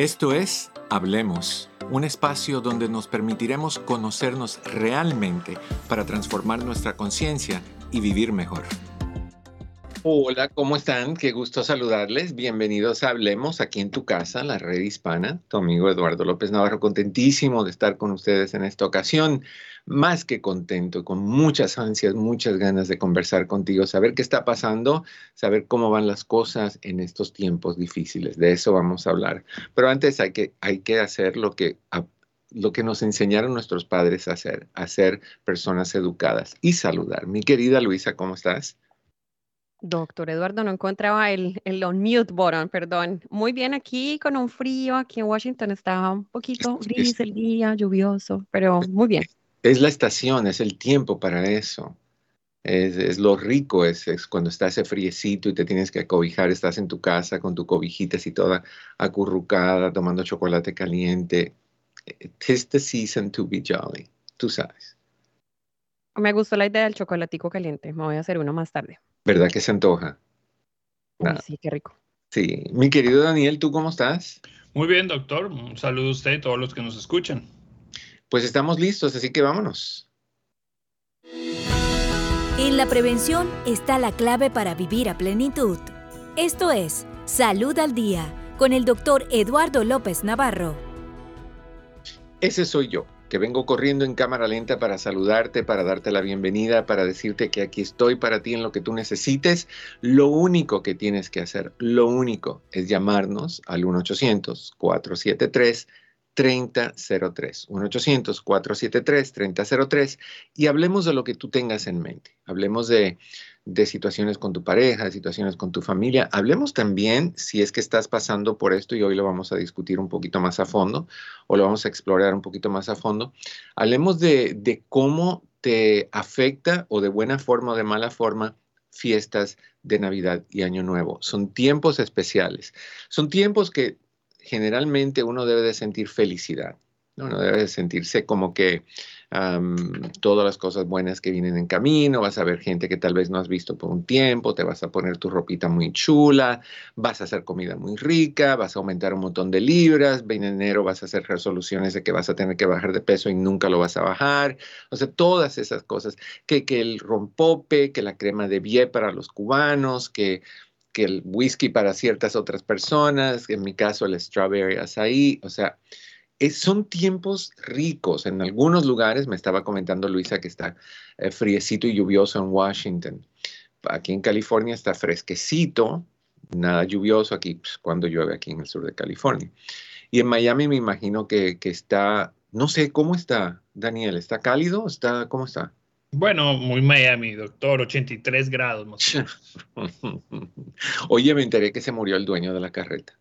Esto es Hablemos, un espacio donde nos permitiremos conocernos realmente para transformar nuestra conciencia y vivir mejor. Hola, ¿cómo están? Qué gusto saludarles. Bienvenidos a Hablemos aquí en tu casa, la red hispana. Tu amigo Eduardo López Navarro, contentísimo de estar con ustedes en esta ocasión. Más que contento, con muchas ansias, muchas ganas de conversar contigo, saber qué está pasando, saber cómo van las cosas en estos tiempos difíciles. De eso vamos a hablar. Pero antes hay que, hay que hacer lo que lo que nos enseñaron nuestros padres a hacer, a ser personas educadas y saludar. Mi querida Luisa, ¿cómo estás? Doctor Eduardo, no encontraba el, el unmute button, perdón. Muy bien aquí con un frío, aquí en Washington está un poquito gris el día, lluvioso, pero muy bien. Es la estación, es el tiempo para eso. Es, lo rico, es, es, cuando está ese friecito y te tienes que acobijar, estás en tu casa con tu cobijita así toda acurrucada, tomando chocolate caliente. It's the season to be jolly, tú sabes. Me gustó la idea del chocolatico caliente, me voy a hacer uno más tarde. ¿Verdad que se antoja? sí, qué rico. Sí. Mi querido Daniel, ¿tú cómo estás? Muy bien, doctor. Un saludo a usted y a todos los que nos escuchan. Pues estamos listos, así que vámonos. En la prevención está la clave para vivir a plenitud. Esto es Salud al Día con el doctor Eduardo López Navarro. Ese soy yo que vengo corriendo en cámara lenta para saludarte, para darte la bienvenida, para decirte que aquí estoy para ti en lo que tú necesites. Lo único que tienes que hacer, lo único, es llamarnos al 1-800-473. 3003, 1-800-473-3003 y hablemos de lo que tú tengas en mente. Hablemos de de situaciones con tu pareja, de situaciones con tu familia. Hablemos también si es que estás pasando por esto y hoy lo vamos a discutir un poquito más a fondo o lo vamos a explorar un poquito más a fondo. Hablemos de, de cómo te afecta o de buena forma o de mala forma fiestas de Navidad y Año Nuevo. Son tiempos especiales. Son tiempos que generalmente uno debe de sentir felicidad. Uno debe de sentirse como que todas las cosas buenas que vienen en camino, vas a ver gente que tal vez no has visto por un tiempo, te vas a poner tu ropita muy chula, vas a hacer comida muy rica, vas a aumentar un montón de libras, en enero vas a hacer resoluciones de que vas a tener que bajar de peso y nunca lo vas a bajar, o sea, todas esas cosas, que, que el rompope, que la crema de bie para los cubanos, que que el whisky para ciertas otras personas, en mi caso el strawberry açaí, o sea, son tiempos ricos. En algunos lugares, me estaba comentando Luisa que está eh, friecito y lluvioso en Washington. Aquí en California está fresquecito, nada lluvioso aquí pues, cuando llueve aquí en el sur de California. Y en Miami me imagino que, está, no sé, ¿cómo está, Daniel? ¿Está cálido? ¿Está, ¿Cómo está? Bueno, muy Miami, doctor, 83 grados. Oye, me enteré que se murió el dueño de la carreta.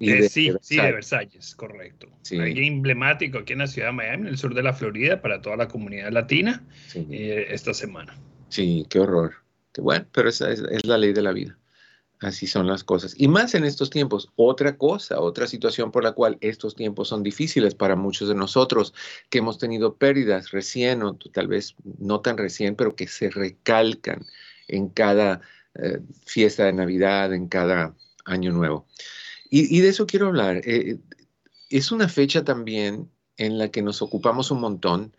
Eh, sí, sí, de Versalles, correcto. Sí. emblemático aquí en la ciudad de Miami, en el sur de la Florida, para toda la comunidad latina eh, esta semana. Sí, qué horror. Qué bueno, pero esa es, es, la ley de la vida. Así son las cosas. Y más en estos tiempos, otra cosa, otra situación por la cual estos tiempos son difíciles para muchos de nosotros, que hemos tenido pérdidas recién o tal vez no tan recién, pero que se recalcan en cada eh, fiesta de Navidad, en cada año nuevo. Y, de eso quiero hablar. Eh, es una fecha también en la que nos ocupamos un montón.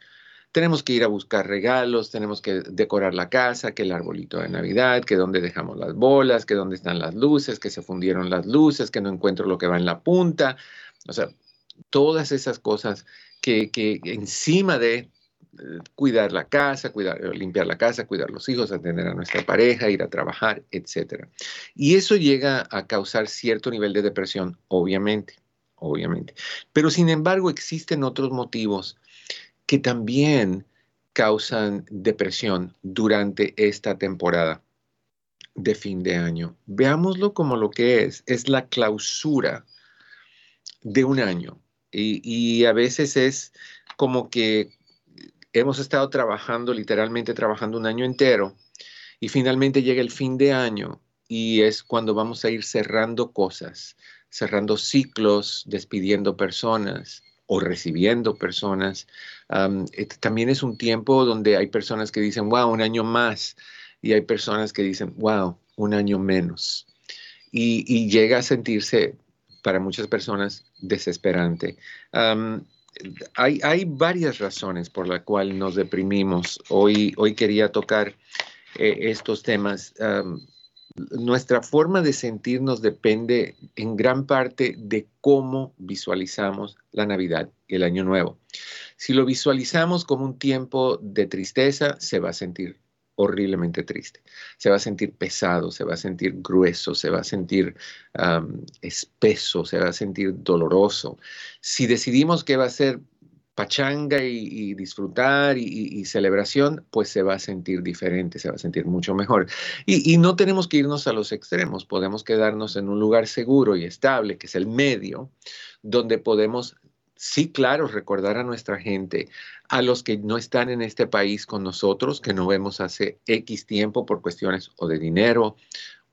Tenemos que ir a buscar regalos, tenemos que decorar la casa, que el arbolito de Navidad, que dónde dejamos las bolas, que dónde están las luces, que se fundieron las luces, que no encuentro lo que va en la punta. O sea, todas esas cosas que, encima de cuidar la casa, cuidar, limpiar la casa, cuidar los hijos, atender a nuestra pareja, ir a trabajar, etc. Y eso llega a causar cierto nivel de depresión, obviamente, obviamente. Pero sin embargo existen otros motivos que también causan depresión durante esta temporada de fin de año. Veámoslo como lo que es, es la clausura de un año. Y, a veces es como que hemos estado trabajando, literalmente trabajando un año entero, y finalmente llega el fin de año y es cuando vamos a ir cerrando cosas, cerrando ciclos, despidiendo personas o recibiendo personas. también es un tiempo donde hay personas que dicen, wow, un año más, y hay personas que dicen, wow, un año menos. Y, y llega a sentirse para muchas personas desesperante. hay, hay, varias razones por las cuales nos deprimimos. Hoy, hoy quería tocar eh, estos temas. Nuestra forma de sentirnos depende en gran parte de cómo visualizamos la Navidad y el Año Nuevo. Si lo visualizamos como un tiempo de tristeza, se va a sentir horriblemente triste. Se va a sentir pesado, se va a sentir grueso, se va a sentir espeso, se va a sentir doloroso. Si decidimos que va a ser pachanga y, disfrutar y, celebración, pues se va a sentir diferente, se va a sentir mucho mejor. y no tenemos que irnos a los extremos, podemos quedarnos en un lugar seguro y estable, que es el medio, donde podemos sí, claro, recordar a nuestra gente, a los que no están en este país con nosotros, que no vemos hace X tiempo por cuestiones o de dinero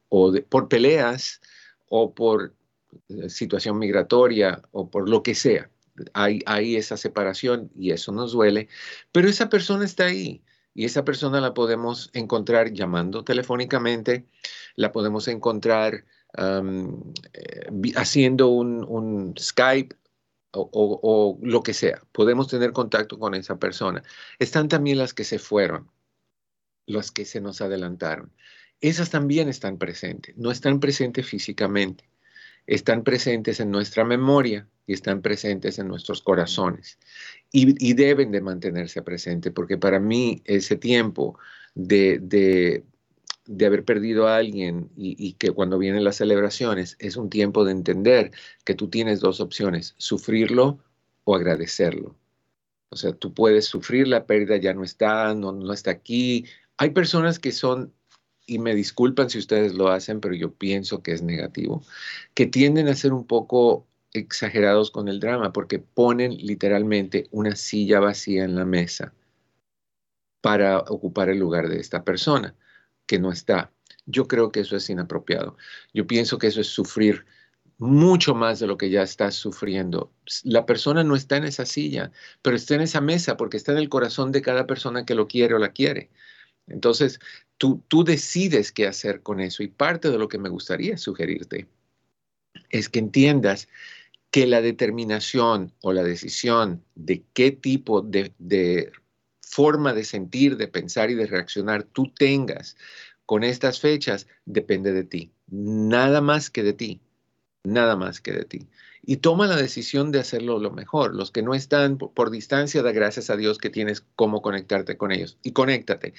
o por peleas o por eh, situación migratoria o por lo que sea. Hay, hay esa separación y eso nos duele, pero esa persona está ahí y esa persona la podemos encontrar llamando telefónicamente, la podemos encontrar eh, haciendo un, un Skype o, lo que sea. Podemos tener contacto con esa persona. Están también las que se fueron, las que se nos adelantaron. Esas también están presentes. No están presentes físicamente. Están presentes en nuestra memoria y están presentes en nuestros corazones. Y, deben de mantenerse presentes porque para mí ese tiempo de, de de haber perdido a alguien y, que cuando vienen las celebraciones es un tiempo de entender que tú tienes dos opciones, sufrirlo o agradecerlo. O sea, tú puedes sufrir la pérdida, ya no está, no, no está aquí. Hay personas que son, y me disculpan si ustedes lo hacen, pero yo pienso que es negativo, que tienden a ser un poco exagerados con el drama porque ponen literalmente una silla vacía en la mesa para ocupar el lugar de esta persona que no está. Yo creo que eso es inapropiado. Yo pienso que eso es sufrir mucho más de lo que ya estás sufriendo. La persona no está en esa silla, pero está en esa mesa porque está en el corazón de cada persona que lo quiere o la quiere. Entonces, tú, decides qué hacer con eso y parte de lo que me gustaría sugerirte es que entiendas que la determinación o la decisión de qué tipo de forma de sentir, de pensar y de reaccionar tú tengas con estas fechas depende de ti, nada más que de ti, nada más que de ti y toma la decisión de hacerlo lo mejor. Los que no están por, distancia, da gracias a Dios que tienes cómo conectarte con ellos y conéctate.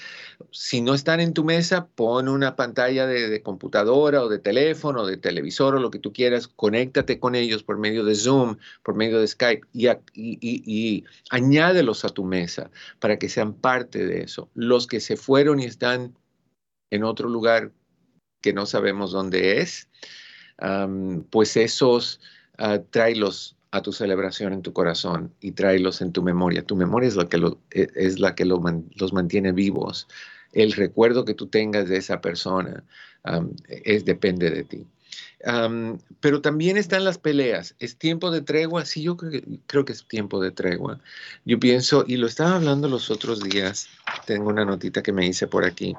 Si no están en tu mesa, pon una pantalla de, computadora o de teléfono o de televisor o lo que tú quieras, conéctate con ellos por medio de Zoom, por medio de Skype y, añádelos a tu mesa para que sean parte de eso. Los que se fueron y están en otro lugar que no sabemos dónde es, pues esos uh, a tu celebración en tu corazón y tráelos en tu memoria. Tu memoria es la que, e, es la que los mantiene vivos. El recuerdo que tú tengas de esa persona es, depende de ti. pero también están las peleas. ¿Es tiempo de tregua? Sí, yo creo creo que, es tiempo de tregua. Yo pienso, y lo estaba hablando los otros días, tengo una notita que me hice por aquí,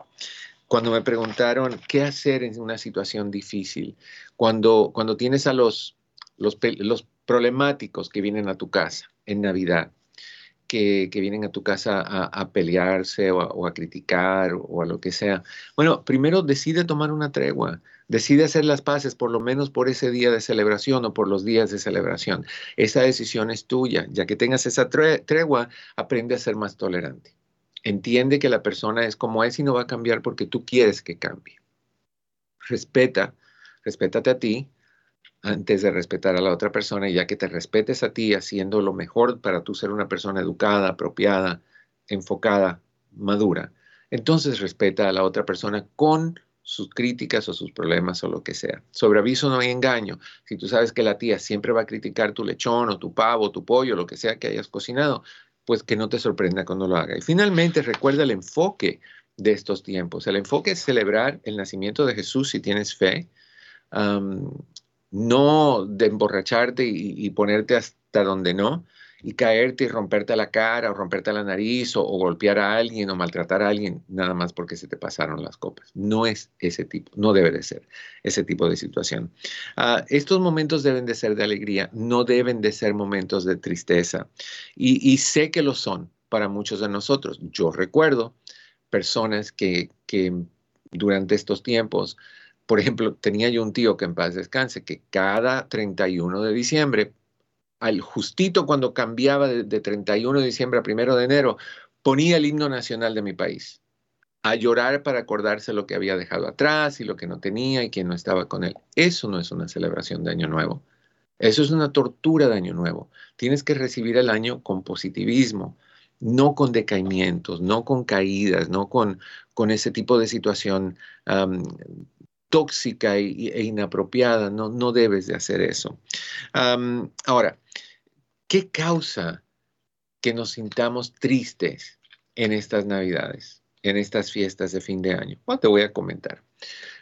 cuando me preguntaron qué hacer en una situación difícil, cuando, cuando tienes a los los, problemáticos que vienen a tu casa en Navidad, que, vienen a tu casa a, pelearse o a, criticar o a lo que sea. Bueno, primero decide tomar una tregua, decide hacer las paces por lo menos por ese día de celebración o por los días de celebración. Esa decisión es tuya. Ya que tengas esa tregua, aprende a ser más tolerante. Entiende que la persona es como es y no va a cambiar porque tú quieres que cambie. Respeta, respétate a ti, antes de respetar a la otra persona, y ya que te respetes a ti haciendo lo mejor para tú ser una persona educada, apropiada, enfocada, madura, entonces respeta a la otra persona con sus críticas o sus problemas o lo que sea. Sobre aviso no hay engaño. Si tú sabes que la tía siempre va a criticar tu lechón o tu pavo, tu pollo, lo que sea que hayas cocinado, pues que no te sorprenda cuando lo haga. Y finalmente recuerda el enfoque de estos tiempos. El enfoque es celebrar el nacimiento de Jesús si tienes fe, no de emborracharte y, ponerte hasta donde no, y caerte y romperte la cara o romperte la nariz o, golpear a alguien o maltratar a alguien nada más porque se te pasaron las copas. No es ese tipo, no debe de ser ese tipo de situación. Ah, estos momentos deben de ser de alegría, no deben de ser momentos de tristeza. Y, sé que lo son para muchos de nosotros. Yo recuerdo personas que, que durante estos tiempos, por ejemplo, tenía yo un tío que en paz descanse, que cada 31 de diciembre al justito cuando cambiaba de, 31 de diciembre a 1 de enero, ponía el himno nacional de mi país, a llorar para acordarse lo que había dejado atrás y lo que no tenía y quién no estaba con él. Eso no es una celebración de Año Nuevo. Eso es una tortura de Año Nuevo. Tienes que recibir el año con positivismo, no con decaimientos, no con caídas, no con, con ese tipo de situación tóxica e, inapropiada. No, no debes de hacer eso. ahora, ¿Qué causa que nos sintamos tristes en estas Navidades, en estas fiestas de fin de año? te voy a comentar.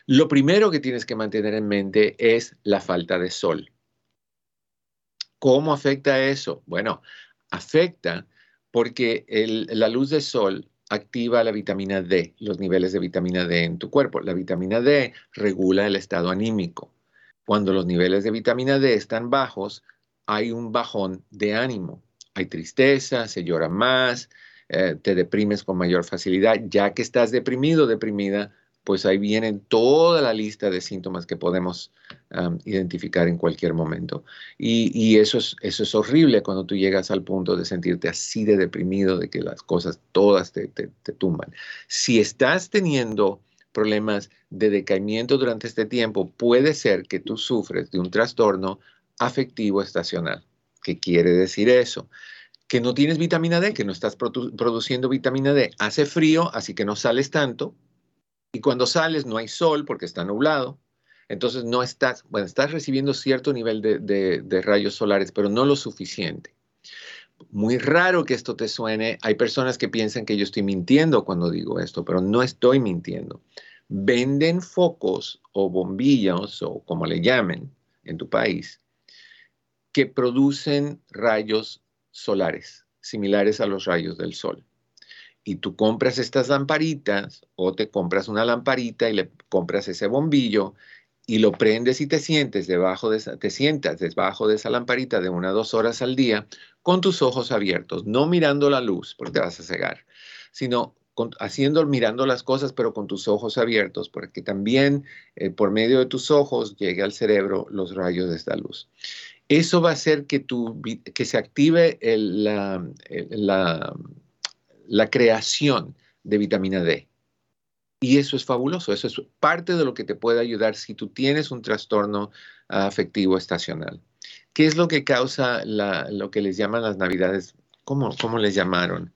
Lo primero que tienes que mantener en mente es la falta de sol. ¿Cómo afecta eso? Bueno, afecta porque la luz del sol activa la vitamina D, los niveles de vitamina D en tu cuerpo. La vitamina D regula el estado anímico. Cuando los niveles de vitamina D están bajos, hay un bajón de ánimo. Hay tristeza, se llora más, eh, te deprimes con mayor facilidad. Ya que estás deprimido, deprimida, pues ahí viene toda la lista de síntomas que podemos identificar en cualquier momento. Y, eso, es, eso es horrible cuando tú llegas al punto de sentirte así de deprimido, de que las cosas todas te, te tumban. Si estás teniendo problemas de decaimiento durante este tiempo, puede ser que tú sufres de un trastorno afectivo estacional. ¿Qué quiere decir eso? Que no tienes vitamina D, que no estás produciendo vitamina D. Hace frío, así que no sales tanto. Y cuando sales no hay sol porque está nublado. Entonces no estás, bueno, estás recibiendo cierto nivel de, de rayos solares, pero no lo suficiente. Muy raro que esto te suene. Hay personas que piensan que yo estoy mintiendo cuando digo esto, pero no estoy mintiendo. Venden focos o bombillas o como le llamen en tu país, que producen rayos solares, similares a los rayos del sol. Y tú compras estas lamparitas o te compras una lamparita y le compras ese bombillo y lo prendes y te sientes debajo de esa, te sientas debajo de esa lamparita de una o dos horas al día con tus ojos abiertos, no mirando la luz porque te vas a cegar, sino haciendo, mirando las cosas, pero con tus ojos abiertos, porque también eh, por medio de tus ojos llegue al cerebro los rayos de esta luz. Eso va a hacer que, que se active la, la, creación de vitamina D. Y eso es fabuloso, eso es parte de lo que te puede ayudar si tú tienes un trastorno afectivo estacional. ¿Qué es lo que causa lo que les llaman las navidades? ¿Cómo, cómo les llamaron?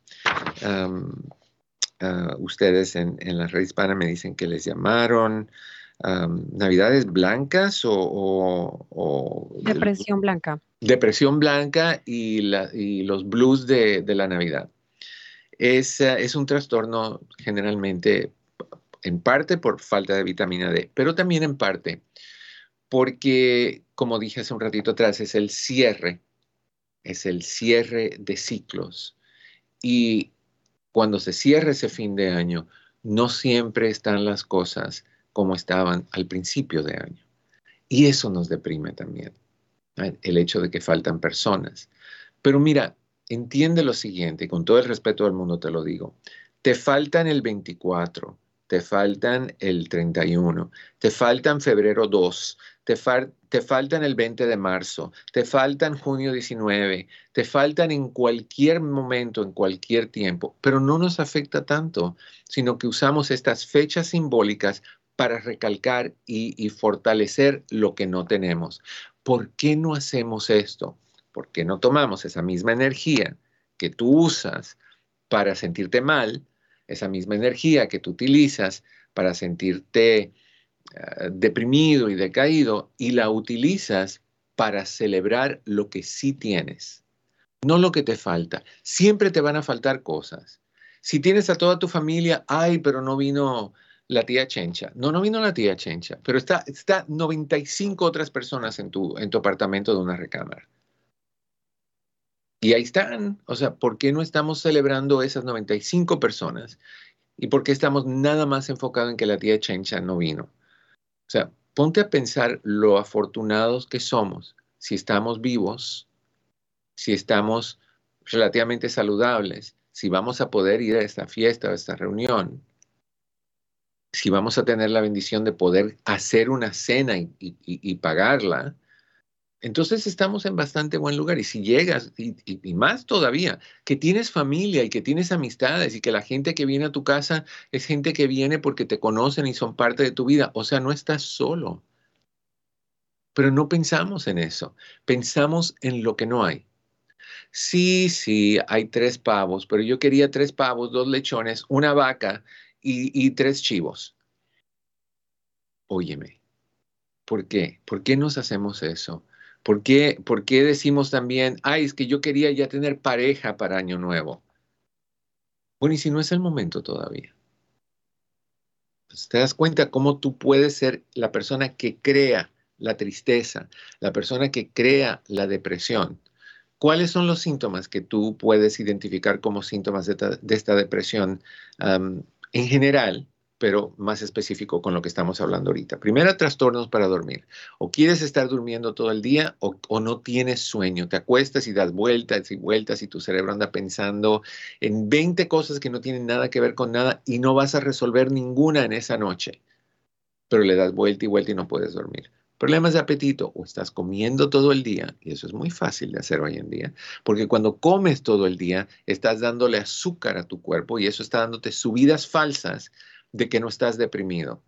Ah, ustedes en, en, la red hispana me dicen que les llamaron navidades blancas o, Depresión blanca. Depresión blanca y, los blues de, la Navidad. Es, es un trastorno generalmente en parte por falta de vitamina D, pero también en parte porque, como dije hace un ratito atrás, es el cierre, es el cierre de ciclos. Y cuando se cierra ese fin de año, no siempre están las cosas como estaban al principio de año. Y eso nos deprime también, el hecho de que faltan personas. Pero mira, entiende lo siguiente, con todo el respeto del mundo te lo digo, te faltan el 24, te faltan el 31, te faltan febrero 2, te, te, faltan el 20 de marzo, te faltan junio 19, te faltan en cualquier momento, en cualquier tiempo, pero no nos afecta tanto, sino que usamos estas fechas simbólicas para recalcar y, fortalecer lo que no tenemos. ¿Por qué no hacemos esto? ¿Por qué no tomamos esa misma energía que tú usas para sentirte mal, esa misma energía que tú utilizas para sentirte eh, deprimido y decaído y la utilizas para celebrar lo que sí tienes, no lo que te falta. Siempre te van a faltar cosas. Si tienes a toda tu familia, ay, pero no vino la tía Chencha. No, no vino la tía Chencha, pero está, está 95 otras personas en tu, en tu apartamento de una recámara. Y ahí están. O sea, ¿por qué no estamos celebrando esas 95 personas? ¿Y por qué estamos nada más enfocados en que la tía Chencha no vino? O sea, ponte a pensar lo afortunados que somos si estamos vivos, si estamos relativamente saludables, si vamos a poder ir a esta fiesta, a esta reunión, si vamos a tener la bendición de poder hacer una cena y, pagarla, entonces estamos en bastante buen lugar. Y si llegas, y, más todavía, que tienes familia y que tienes amistades y que la gente que viene a tu casa es gente que viene porque te conocen y son parte de tu vida, o sea, no estás solo. Pero no pensamos en eso, pensamos en lo que no hay. Sí, sí, hay tres pavos, pero yo quería tres pavos, dos lechones, una vaca y, tres chivos. Óyeme, ¿por qué? ¿Por qué nos hacemos eso? ¿Por qué, ¿Por qué decimos también, ay, es que yo quería ya tener pareja para Año Nuevo? Bueno, y si no es el momento todavía. ¿Te das cuenta cómo tú puedes ser la persona que crea la tristeza, la persona que crea la depresión? ¿Cuáles son los síntomas que tú puedes identificar como síntomas de, esta depresión en general, pero más específico con lo que estamos hablando ahorita. Primero, trastornos para dormir. O quieres estar durmiendo todo el día o, no tienes sueño. Te acuestas y das vueltas y vueltas y tu cerebro anda pensando en 20 cosas que no tienen nada que ver con nada y no vas a resolver ninguna en esa noche. Pero le das vuelta y vuelta y no puedes dormir. Problemas de apetito o estás comiendo todo el día, y eso es muy fácil de hacer hoy en día, porque cuando comes todo el día estás dándole azúcar a tu cuerpo y eso está dándote subidas falsas de que no estás deprimido.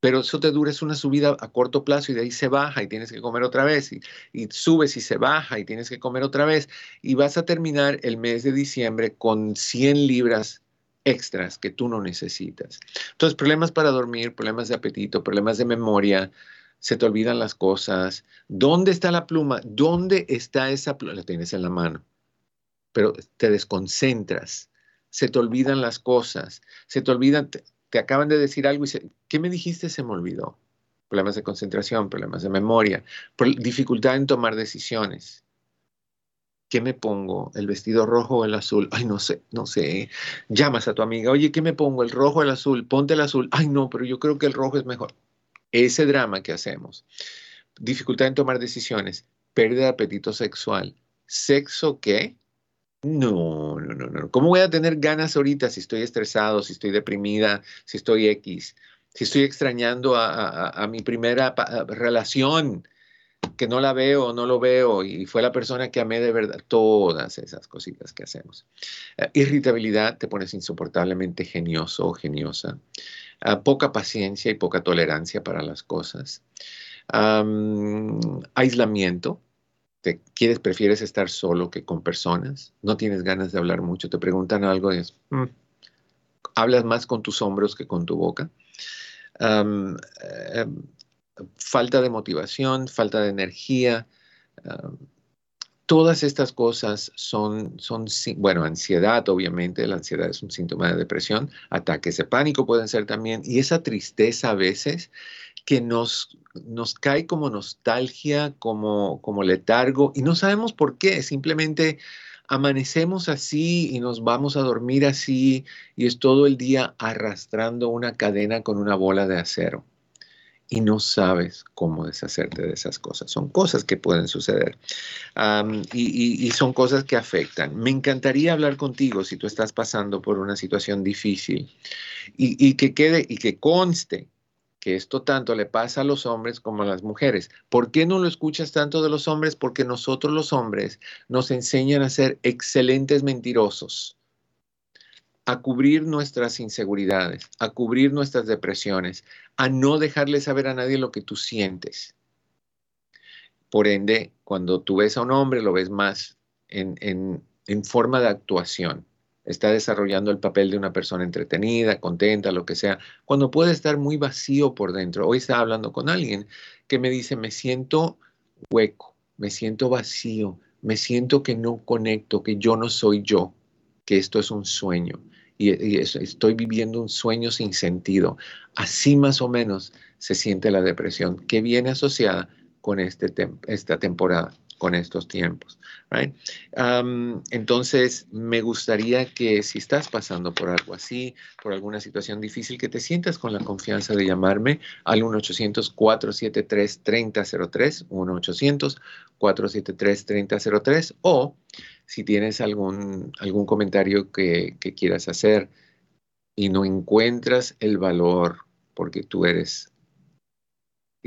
Pero eso te dura, es una subida a corto plazo y de ahí se baja y tienes que comer otra vez y, y subes y se baja y tienes que comer otra vez y vas a terminar el mes de diciembre con 100 libras extras que tú no necesitas. Entonces, problemas para dormir, problemas de apetito, problemas de memoria, se te olvidan las cosas. ¿Dónde está la pluma? ¿Dónde está esa pluma? La tienes en la mano, pero te desconcentras, se te olvidan las cosas, se te olvidan, te, acaban de decir algo y se, ¿qué me dijiste? Se me olvidó. Problemas de concentración, problemas de memoria, dificultad en tomar decisiones. ¿Qué me pongo? ¿El vestido rojo o el azul? Ay, no sé, no sé. Llamas a tu amiga, oye, ¿qué me pongo? ¿El rojo o el azul? Ponte el azul. Ay, no, pero yo creo que el rojo es mejor ese drama que hacemos, dificultad en tomar decisiones, pérdida de apetito sexual, sexo qué? No, no, no, no. ¿Cómo voy a tener ganas ahorita si estoy estresado, si estoy deprimida, si estoy X, si estoy extrañando a, mi primera relación? que no la veo, no lo veo y fue la persona que amé de verdad, todas esas cositas que hacemos. Eh, irritabilidad, te pones insoportablemente genioso o geniosa. Ah, poca paciencia y poca tolerancia para las cosas. aislamiento, quieres, prefieres estar solo que con personas, no tienes ganas de hablar mucho, te preguntan algo y es, mm", hablas más con tus hombros que con tu boca. Em, falta de motivación, falta de energía, todas estas cosas son, son, bueno, ansiedad, obviamente, la ansiedad es un síntoma de depresión, ataques de pánico pueden ser también, y esa tristeza a veces que nos, nos cae como nostalgia, como, como letargo, y no sabemos por qué, simplemente amanecemos así y nos vamos a dormir así, y es todo el día arrastrando una cadena con una bola de acero y no sabes cómo deshacerte de esas cosas. Son cosas que pueden suceder y, son cosas que afectan. Me encantaría hablar contigo si tú estás pasando por una situación difícil y, que quede y que conste que esto tanto le pasa a los hombres como a las mujeres. ¿Por qué no lo escuchas tanto de los hombres? Porque nosotros los hombres nos enseñan a ser excelentes mentirosos a cubrir nuestras inseguridades, a cubrir nuestras depresiones, a no dejarle saber a nadie lo que tú sientes. Por ende, cuando tú ves a un hombre, lo ves más en, en forma de actuación. Está desarrollando el papel de una persona entretenida, contenta, lo que sea, cuando puede estar muy vacío por dentro. Hoy estaba hablando con alguien que me dice, me siento hueco, me siento vacío, me siento que no conecto, que yo no soy yo, que esto es un sueño y, estoy viviendo un sueño sin sentido. Así más o menos se siente la depresión que viene asociada con este esta temporada. Con estos tiempos. entonces, me gustaría que si estás pasando por algo así, por alguna situación difícil, que te sientas con la confianza de llamarme al 1-800-473-3003, 1-800-473-3003, o si tienes algún, algún comentario que, que quieras hacer y no encuentras el valor porque tú eres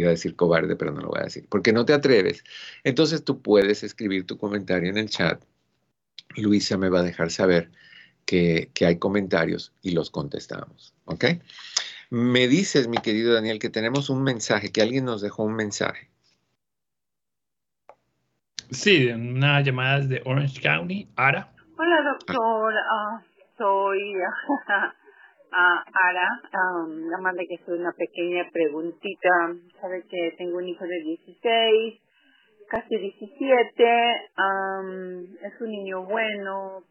iba a decir cobarde, pero no lo voy a decir, porque no te atreves. Entonces tú puedes escribir tu comentario en el chat. Luisa me va a dejar saber que, hay comentarios y los contestamos. ¿Ok? Me dices, mi querido Daniel, que tenemos un mensaje, que alguien nos dejó un mensaje. Sí, una llamada de Orange County. Ara. Hola, doctor. Ah, soy a Ara, um, nada más de que soy una pequeña preguntita. Sabe que tengo un hijo de 16, casi 17, um, es un niño bueno.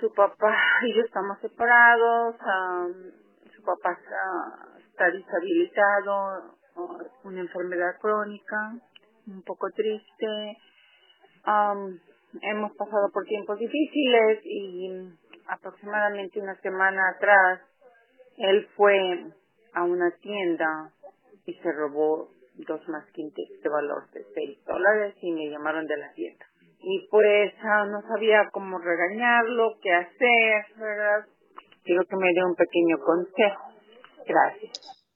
Su papá y yo estamos separados, um, su papá está, deshabilitado, una enfermedad crónica, un poco triste. Um, hemos pasado por tiempos difíciles y aproximadamente una semana atrás, él fue a una tienda y se robó dos masquintes de valor de seis dólares y me llamaron de la tienda. Y pues no sabía cómo regañarlo, qué hacer, ¿verdad? Quiero que me dé un pequeño consejo. Gracias.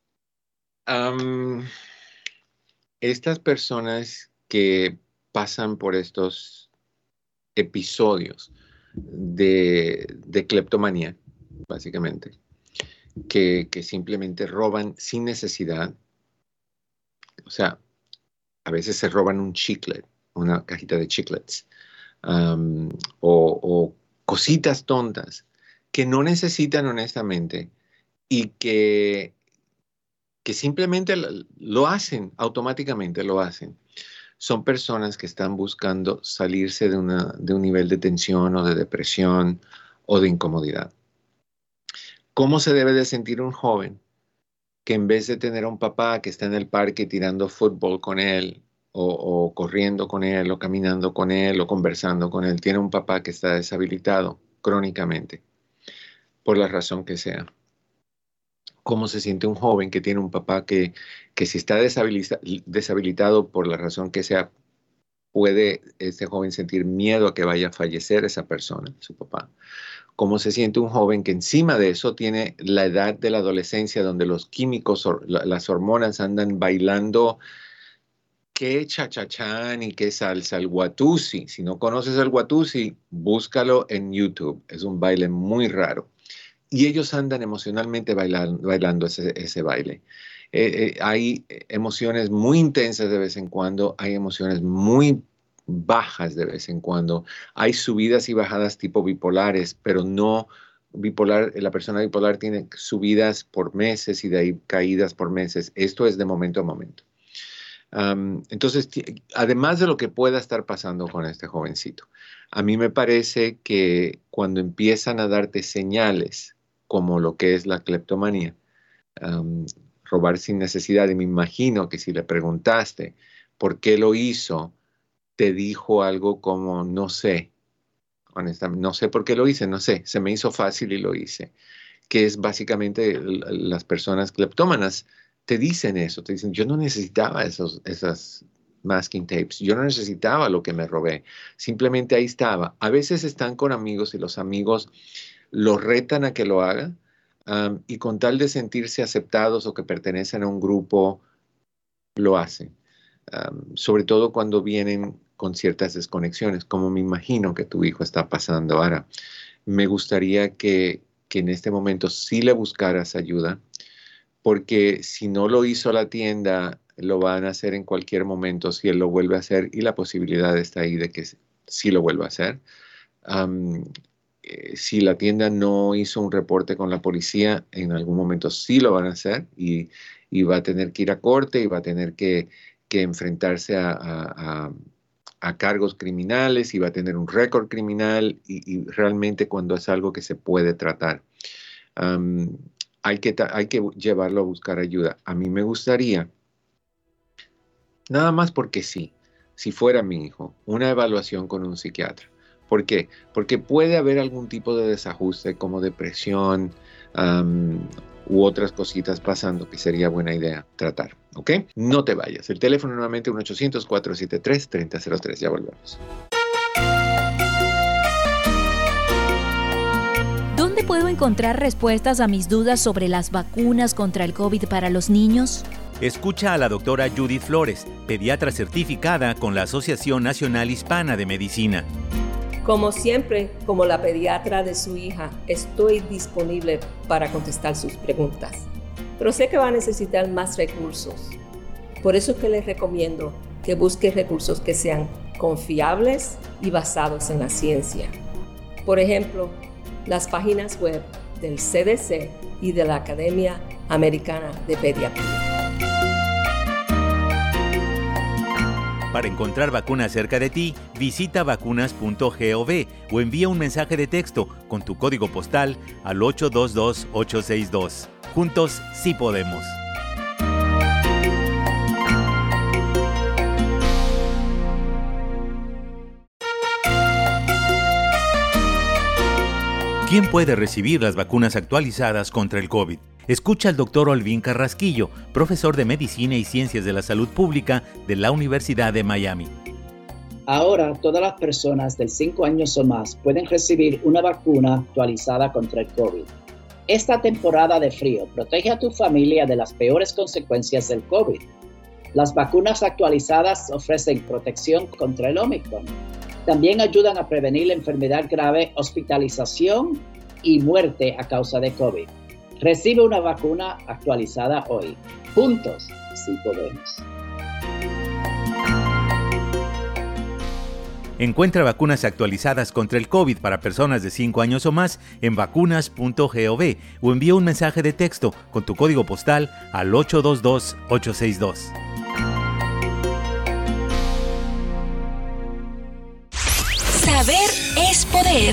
estas personas que pasan por estos episodios de, cleptomanía, básicamente, que, simplemente roban sin necesidad. O sea, a veces se roban un chiclet, una cajita de chiclets, o, cositas tontas que no necesitan honestamente y que, que simplemente lo hacen, automáticamente lo hacen son personas que están buscando salirse de, de un nivel de tensión o de depresión o de incomodidad. ¿Cómo se debe de sentir un joven que en vez de tener a un papá que está en el parque tirando fútbol con él o, corriendo con él o caminando con él o conversando con él, tiene un papá que está deshabilitado crónicamente, por la razón que sea? Cómo se siente un joven que tiene un papá que, que si está deshabilitado por la razón que sea, puede este joven sentir miedo a que vaya a fallecer esa persona, su papá. Cómo se siente un joven que encima de eso tiene la edad de la adolescencia donde los químicos, las hormonas andan bailando qué chachachán y qué salsa, el guatusi. Si no conoces el guatusi, búscalo en YouTube. Es un baile muy raro y ellos andan emocionalmente bailando, ese, baile. Eh, eh, hay emociones muy intensas de vez en cuando, hay emociones muy bajas de vez en cuando, hay subidas y bajadas tipo bipolares, pero no bipolar, la persona bipolar tiene subidas por meses y de ahí caídas por meses. Esto es de momento a momento. entonces, además de lo que pueda estar pasando con este jovencito, a mí me parece que cuando empiezan a darte señales como lo que es la cleptomanía. robar sin necesidad. Y me imagino que si le preguntaste por qué lo hizo, te dijo algo como, no sé, honestamente, no sé por qué lo hice, no sé, se me hizo fácil y lo hice. Que es básicamente las personas cleptómanas te dicen eso, te dicen, yo no necesitaba esos, esas masking tapes, yo no necesitaba lo que me robé, simplemente ahí estaba. A veces están con amigos y los amigos los retan a que lo hagan y con tal de sentirse aceptados o que pertenecen a un grupo, lo hacen. sobre todo cuando vienen con ciertas desconexiones, como me imagino que tu hijo está pasando ahora. Me gustaría que, que en este momento sí le buscaras ayuda, porque si no lo hizo la tienda, lo van a hacer en cualquier momento si él lo vuelve a hacer y la posibilidad está ahí de que sí lo vuelva a hacer. Eh, si la tienda no hizo un reporte con la policía, en algún momento sí lo van a hacer y, va a tener que ir a corte y va a tener que, enfrentarse a, cargos criminales y va a tener un récord criminal y, realmente cuando es algo que se puede tratar. hay, que, hay que llevarlo a buscar ayuda. A mí me gustaría, nada más porque sí, si fuera mi hijo, una evaluación con un psiquiatra. ¿Por qué? Porque puede haber algún tipo de desajuste como depresión u otras cositas pasando que sería buena idea tratar. ¿Ok? No te vayas. El teléfono nuevamente 1-800-473-3003. Ya volvemos. ¿Dónde puedo encontrar respuestas a mis dudas sobre las vacunas contra el COVID para los niños? Escucha a la doctora Judith Flores, pediatra certificada con la Asociación Nacional Hispana de Medicina. Como siempre, como la pediatra de su hija, estoy disponible para contestar sus preguntas. Pero sé que va a necesitar más recursos. Por eso es que les recomiendo que busque recursos que sean confiables y basados en la ciencia. Por ejemplo, las páginas web del CDC y de la Academia Americana de Pediatría. Para encontrar vacunas cerca de ti, visita vacunas.gov o envía un mensaje de texto con tu código postal al 822-862. Juntos sí podemos. ¿Quién puede recibir las vacunas actualizadas contra el COVID? Escucha al doctor Olvin Carrasquillo, profesor de Medicina y Ciencias de la Salud Pública de la Universidad de Miami. Ahora todas las personas de 5 años o más pueden recibir una vacuna actualizada contra el COVID. Esta temporada de frío protege a tu familia de las peores consecuencias del COVID. Las vacunas actualizadas ofrecen protección contra el Omicron. También ayudan a prevenir la enfermedad grave, hospitalización y muerte a causa de COVID. Recibe una vacuna actualizada hoy. Juntos, sí podemos. Encuentra vacunas actualizadas contra el COVID para personas de 5 años o más en vacunas.gov o envía un mensaje de texto con tu código postal al 822-862. Saber es poder.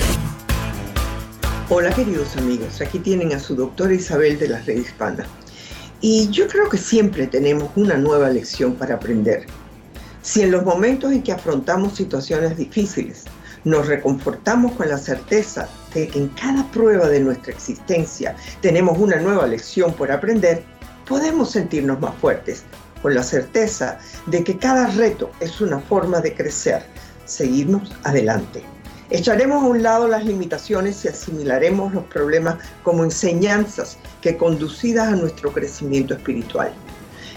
Hola queridos amigos, aquí tienen a su doctora Isabel de la Red Hispana. Y yo creo que siempre tenemos una nueva lección para aprender. Si en los momentos en que afrontamos situaciones difíciles nos reconfortamos con la certeza de que en cada prueba de nuestra existencia tenemos una nueva lección por aprender, podemos sentirnos más fuertes, con la certeza de que cada reto es una forma de crecer, seguirnos adelante. Echaremos a un lado las limitaciones y asimilaremos los problemas como enseñanzas que conducidas a nuestro crecimiento espiritual.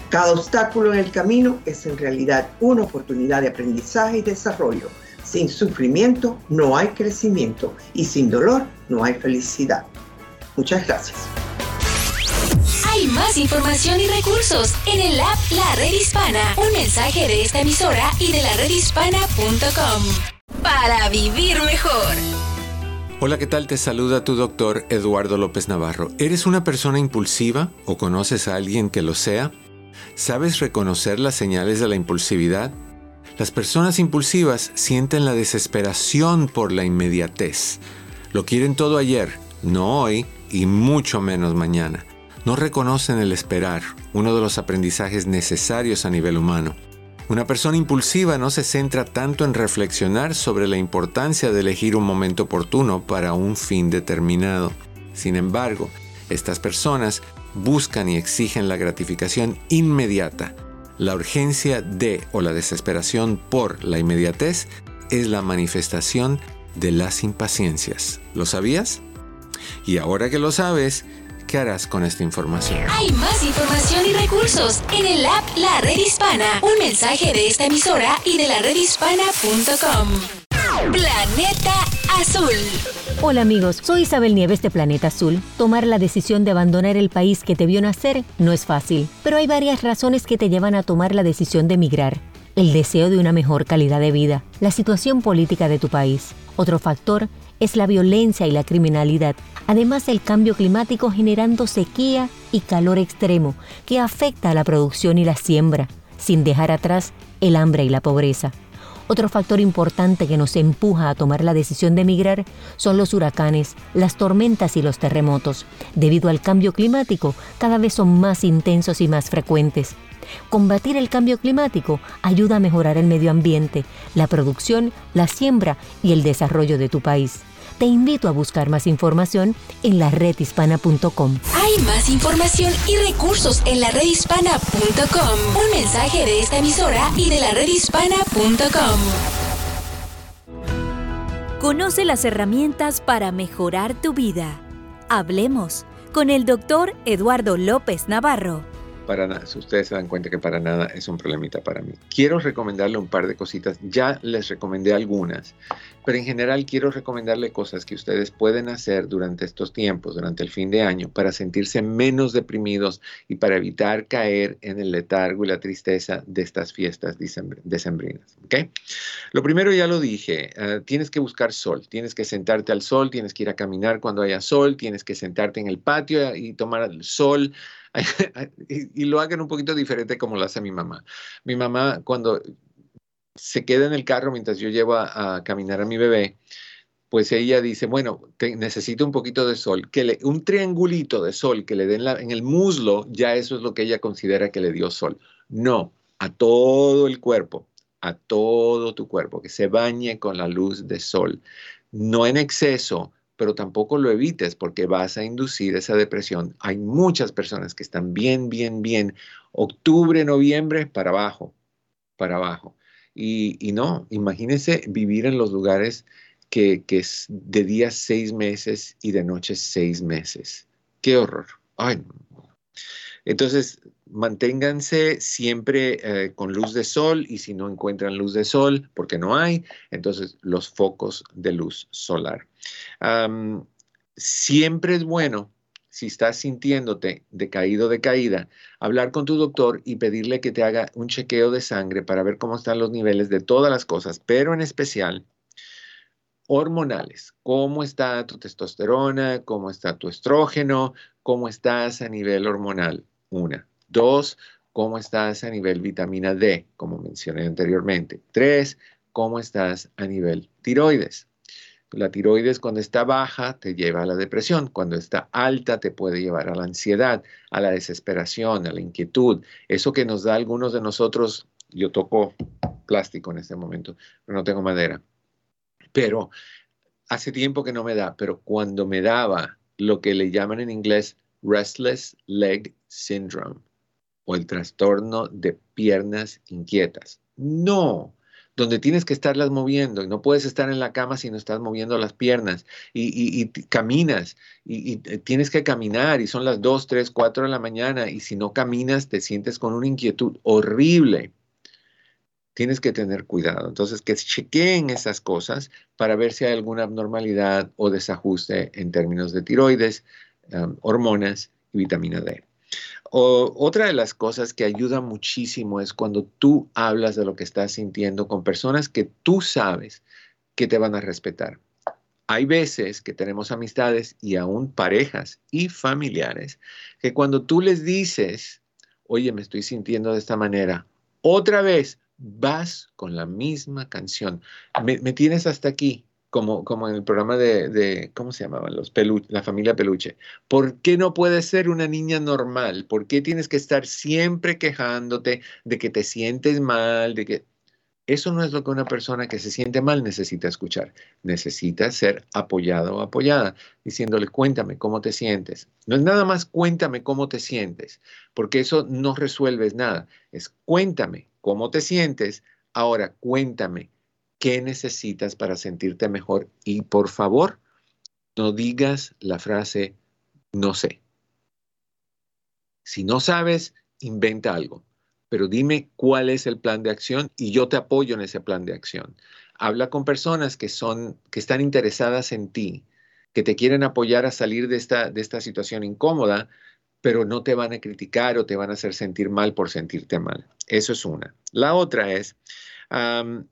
Cada obstáculo en el camino es en realidad una oportunidad de aprendizaje y desarrollo. Sin sufrimiento no hay crecimiento y sin dolor no hay felicidad. Muchas gracias. Hay más información y recursos en el app La Red Hispana. Un mensaje de esta emisora y de la redhispana.com para vivir mejor. Hola, ¿qué tal? Te saluda tu doctor Eduardo López Navarro. ¿Eres una persona impulsiva o conoces a alguien que lo sea? ¿Sabes reconocer las señales de la impulsividad? Las personas impulsivas sienten la desesperación por la inmediatez. Lo quieren todo ayer, no hoy y mucho menos mañana. No reconocen el esperar, uno de los aprendizajes necesarios a nivel humano. Una persona impulsiva no se centra tanto en reflexionar sobre la importancia de elegir un momento oportuno para un fin determinado. Sin embargo, estas personas buscan y exigen la gratificación inmediata. La urgencia de o la desesperación por la inmediatez es la manifestación de las impaciencias. ¿Lo sabías? Y ahora que lo sabes, ¿Qué harás con esta información? Hay más información y recursos en el app La Red Hispana. Un mensaje de esta emisora y de la redhispana.com. Planeta Azul. Hola amigos, soy Isabel Nieves de Planeta Azul. Tomar la decisión de abandonar el país que te vio nacer no es fácil, pero hay varias razones que te llevan a tomar la decisión de emigrar. El deseo de una mejor calidad de vida, la situación política de tu país. Otro factor es la violencia y la criminalidad, además el cambio climático generando sequía y calor extremo que afecta a la producción y la siembra, sin dejar atrás el hambre y la pobreza. Otro factor importante que nos empuja a tomar la decisión de emigrar son los huracanes, las tormentas y los terremotos. Debido al cambio climático, cada vez son más intensos y más frecuentes. Combatir el cambio climático ayuda a mejorar el medio ambiente, la producción, la siembra y el desarrollo de tu país. Te invito a buscar más información en la redhispana.com. Hay más información y recursos en la redhispana.com. Un mensaje de esta emisora y de la redhispana.com. Conoce las herramientas para mejorar tu vida. Hablemos con el doctor Eduardo López Navarro para nada, si ustedes se dan cuenta que para nada es un problemita para mí. Quiero recomendarle un par de cositas, ya les recomendé algunas, pero en general quiero recomendarle cosas que ustedes pueden hacer durante estos tiempos, durante el fin de año, para sentirse menos deprimidos y para evitar caer en el letargo y la tristeza de estas fiestas decembrinas. ¿okay? Lo primero ya lo dije, ah, tienes que buscar sol, tienes que sentarte al sol, tienes que ir a caminar cuando haya sol, tienes que sentarte en el patio y tomar el sol. y, lo hagan un poquito diferente como lo hace mi mamá. Mi mamá cuando se queda en el carro mientras yo llevo a, caminar a mi bebé, pues ella dice, bueno, necesito un poquito de sol, que le, un triangulito de sol que le den en el muslo, ya eso es lo que ella considera que le dio sol. No, a todo el cuerpo, a todo tu cuerpo, que se bañe con la luz de sol, no en exceso, pero tampoco lo evites porque vas a inducir esa depresión. Hay muchas personas que están bien, bien, bien, octubre, noviembre, para abajo, para abajo. Y, no, imagínense vivir en los lugares que, es de días seis meses y de noches seis meses. Qué horror. Ay, entonces, manténganse siempre eh, con luz de sol y si no encuentran luz de sol, porque no hay, entonces los focos de luz solar. Siempre es bueno, si estás sintiéndote decaído, decaída, hablar con tu doctor y pedirle que te haga un chequeo de sangre para ver cómo están los niveles de todas las cosas, pero en especial hormonales. ¿Cómo está tu testosterona? ¿Cómo está tu estrógeno? ¿Cómo estás a nivel hormonal? Una. Dos, cómo estás a nivel vitamina D, como mencioné anteriormente. Tres, cómo estás a nivel tiroides. La tiroides cuando está baja te lleva a la depresión, cuando está alta te puede llevar a la ansiedad, a la desesperación, a la inquietud. Eso que nos da algunos de nosotros, yo toco plástico en este momento, pero no tengo madera. Pero hace tiempo que no me da, pero cuando me daba lo que le llaman en inglés restless leg syndrome o el trastorno de piernas inquietas. No, donde tienes que estarlas moviendo y no puedes estar en la cama si no estás moviendo las piernas y, caminas y, tienes que caminar y son las 2, 3, 4 de la mañana y si no caminas te sientes con una inquietud horrible. Tienes que tener cuidado. Entonces, que chequeen esas cosas para ver si hay alguna abnormalidad o desajuste en términos de tiroides, um, hormonas y vitamina D otra de las cosas que ayuda muchísimo es cuando tú hablas de lo que estás sintiendo con personas que tú sabes que te van a respetar. Hay veces que tenemos amistades y aún parejas y familiares que cuando tú les dices, oye, me estoy sintiendo de esta manera, otra vez vas con la misma canción. Me, tienes hasta aquí, como, como en el programa de, ¿cómo se llamaban? Los la familia Peluche. ¿Por qué no puedes ser una niña normal? ¿Por qué tienes que estar siempre quejándote de que te sientes mal, de que... Eso no es lo que una persona que se siente mal necesita escuchar. Necesita ser apoyado o apoyada, diciéndole, cuéntame cómo te sientes. No es nada más cuéntame cómo te sientes, porque eso no resuelves nada. Es cuéntame cómo te sientes. Ahora cuéntame qué necesitas para sentirte mejor y por favor, no digas la frase no sé. Si no sabes, inventa algo, pero dime cuál es el plan de acción y yo te apoyo en ese plan de acción. Habla con personas que son que están interesadas en ti, que te quieren apoyar a salir de esta de esta situación incómoda, pero no te van a criticar o te van a hacer sentir mal por sentirte mal. Eso es una. La otra es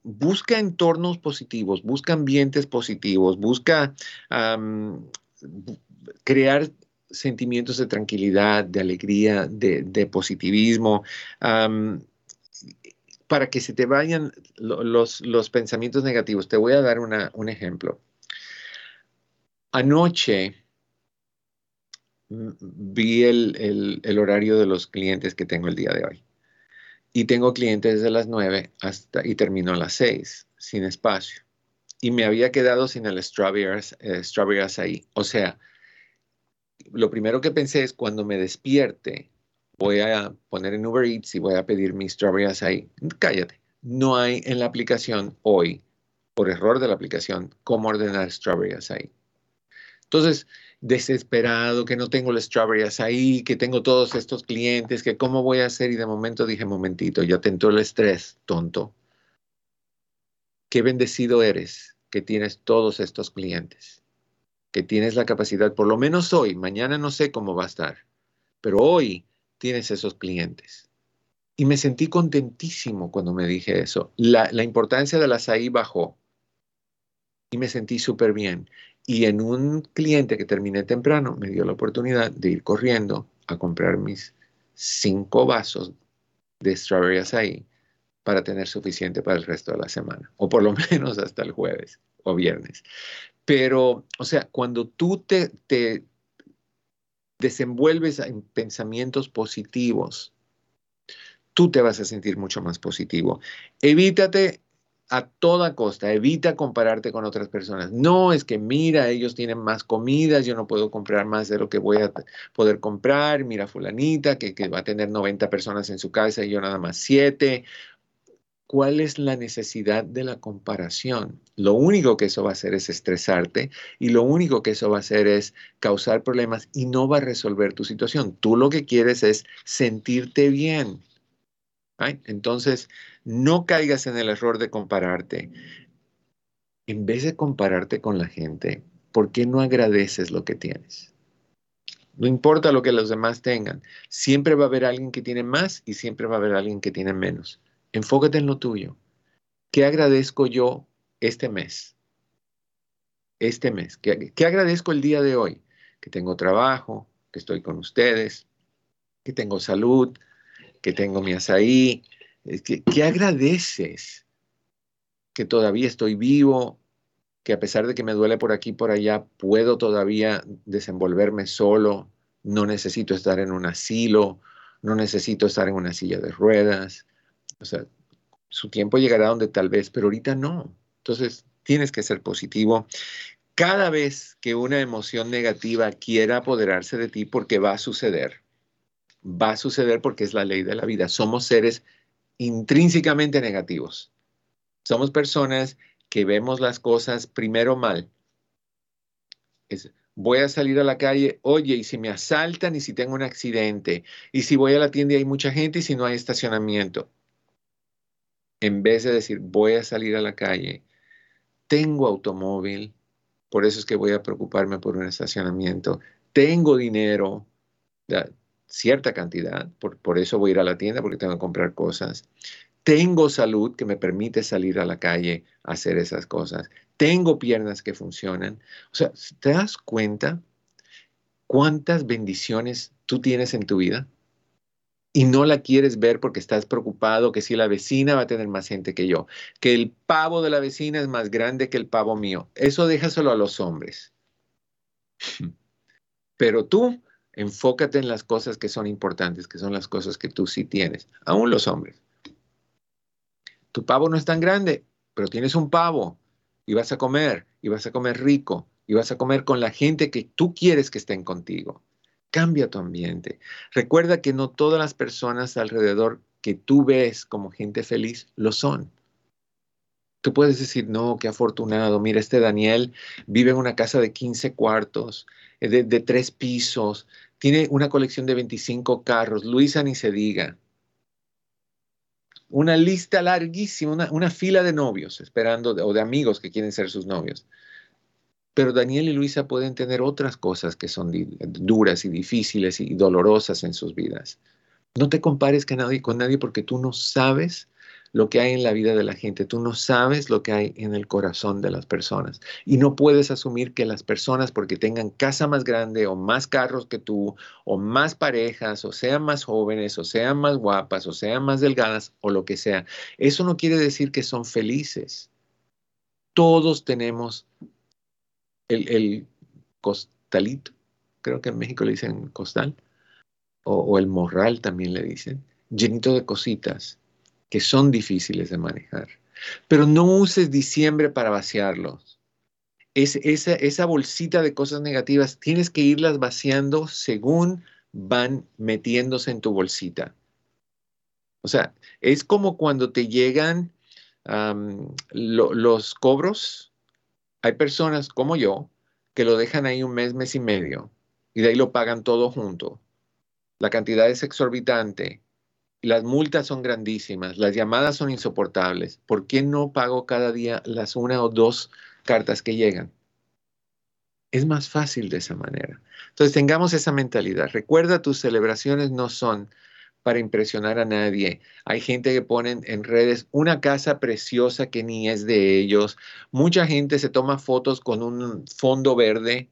busca entornos positivos, busca ambientes positivos, busca crear sentimientos de tranquilidad, de alegría, de, positivismo, para que se te vayan los, pensamientos negativos. Te voy a dar un ejemplo. Anoche vi el horario de los clientes que tengo el día de hoy y tengo clientes desde las 9 hasta y termino a las 6 sin espacio. Y me había quedado sin el strawberry, eh, ahí. O sea, lo primero que pensé es cuando me despierte, voy a poner en Uber Eats y voy a pedir mis strawberry ahí. Cállate. No hay en la aplicación hoy, por error de la aplicación, cómo ordenar strawberry ahí. Entonces, desesperado, que no tengo el strawberry ahí, que tengo todos estos clientes, que cómo voy a hacer. Y de momento dije, momentito, ya te entró el estrés, tonto. Qué bendecido eres que tienes todos estos clientes, que tienes la capacidad, por lo menos hoy, mañana no sé cómo va a estar, pero hoy tienes esos clientes. Y me sentí contentísimo cuando me dije eso. La, la importancia de las ahí bajó y me sentí súper bien. Y en un cliente que terminé temprano, me dio la oportunidad de ir corriendo a comprar mis cinco vasos de strawberry acai para tener suficiente para el resto de la semana, o por lo menos hasta el jueves o viernes. Pero, o sea, cuando tú te, te desenvuelves en pensamientos positivos, tú te vas a sentir mucho más positivo. Evítate a toda costa, evita compararte con otras personas. No es que mira, ellos tienen más comidas, yo no puedo comprar más de lo que voy a poder comprar, mira fulanita que, que va a tener 90 personas en su casa y yo nada más 7. ¿Cuál es la necesidad de la comparación? Lo único que eso va a hacer es estresarte y lo único que eso va a hacer es causar problemas y no va a resolver tu situación. Tú lo que quieres es sentirte bien. Entonces, no caigas en el error de compararte. En vez de compararte con la gente, ¿por qué no agradeces lo que tienes? No importa lo que los demás tengan, siempre va a haber alguien que tiene más y siempre va a haber alguien que tiene menos. Enfócate en lo tuyo. ¿Qué agradezco yo este mes? Este mes. ¿Qué, ¿Qué, agradezco el día de hoy? Que tengo trabajo, que estoy con ustedes, que tengo salud, que tengo mi azaí, ¿Qué, agradeces? Que todavía estoy vivo, que a pesar de que me duele por aquí y por allá, puedo todavía desenvolverme solo, no necesito estar en un asilo, no necesito estar en una silla de ruedas. O sea, su tiempo llegará donde tal vez, pero ahorita no. Entonces, tienes que ser positivo. Cada vez que una emoción negativa quiera apoderarse de ti, porque va a suceder, va a suceder porque es la ley de la vida. Somos seres intrínsecamente negativos. Somos personas que vemos las cosas primero mal. voy a salir a la calle, oye, y si me asaltan y si tengo un accidente, y si voy a la tienda y hay mucha gente y si no hay estacionamiento. En vez de decir, voy a salir a la calle, tengo automóvil, por eso es que voy a preocuparme por un estacionamiento, tengo dinero, cierta cantidad, por, eso voy a ir a la tienda porque tengo que comprar cosas. Tengo salud que me permite salir a la calle a hacer esas cosas. Tengo piernas que funcionan. O sea, ¿te das cuenta cuántas bendiciones tú tienes en tu vida? y no la quieres ver porque estás preocupado que si la vecina va a tener más gente que yo, que el pavo de la vecina es más grande que el pavo mío. Eso déjaselo a los hombres. Pero tú Enfócate en las cosas que son importantes, que son las cosas que tú sí tienes, aún los hombres. Tu pavo no es tan grande, pero tienes un pavo y vas a comer, y vas a comer rico, y vas a comer con la gente que tú quieres que estén contigo. Cambia tu ambiente. Recuerda que no todas las personas alrededor que tú ves como gente feliz lo son. Tú puedes decir, no, qué afortunado. Mira, este Daniel vive en una casa de 15 cuartos, eh, de, de tres pisos, tiene una colección de 25 carros. Luisa ni se diga. Una lista larguísima, una, fila de novios esperando, o de amigos que quieren ser sus novios. Pero Daniel y Luisa pueden tener otras cosas que son duras y difíciles y dolorosas en sus vidas. No te compares con nadie, con nadie porque tú no sabes lo que hay en la vida de la gente, tú no sabes lo que hay en el corazón de las personas. Y no puedes asumir que las personas, porque tengan casa más grande o más carros que tú, o más parejas, o sean más jóvenes, o sean más guapas, o sean más delgadas, o lo que sea, eso no quiere decir que son felices. Todos tenemos el, costalito, creo que en México le dicen costal, o, o el morral también le dicen, llenito de cositas que son difíciles de manejar. Pero no uses diciembre para vaciarlos. Es, esa, bolsita de cosas negativas tienes que irlas vaciando según van metiéndose en tu bolsita. O sea, es como cuando te llegan los cobros. Hay personas como yo que lo dejan ahí un mes, mes y medio y de ahí lo pagan todo junto. La cantidad es exorbitante. Las multas son grandísimas, las llamadas son insoportables. ¿Por qué no pago cada día las una o dos cartas que llegan? Es más fácil de esa manera. Entonces tengamos esa mentalidad. Recuerda, tus celebraciones no son para impresionar a nadie. Hay gente que ponen en redes una casa preciosa que ni es de ellos. Mucha gente se toma fotos con un fondo verde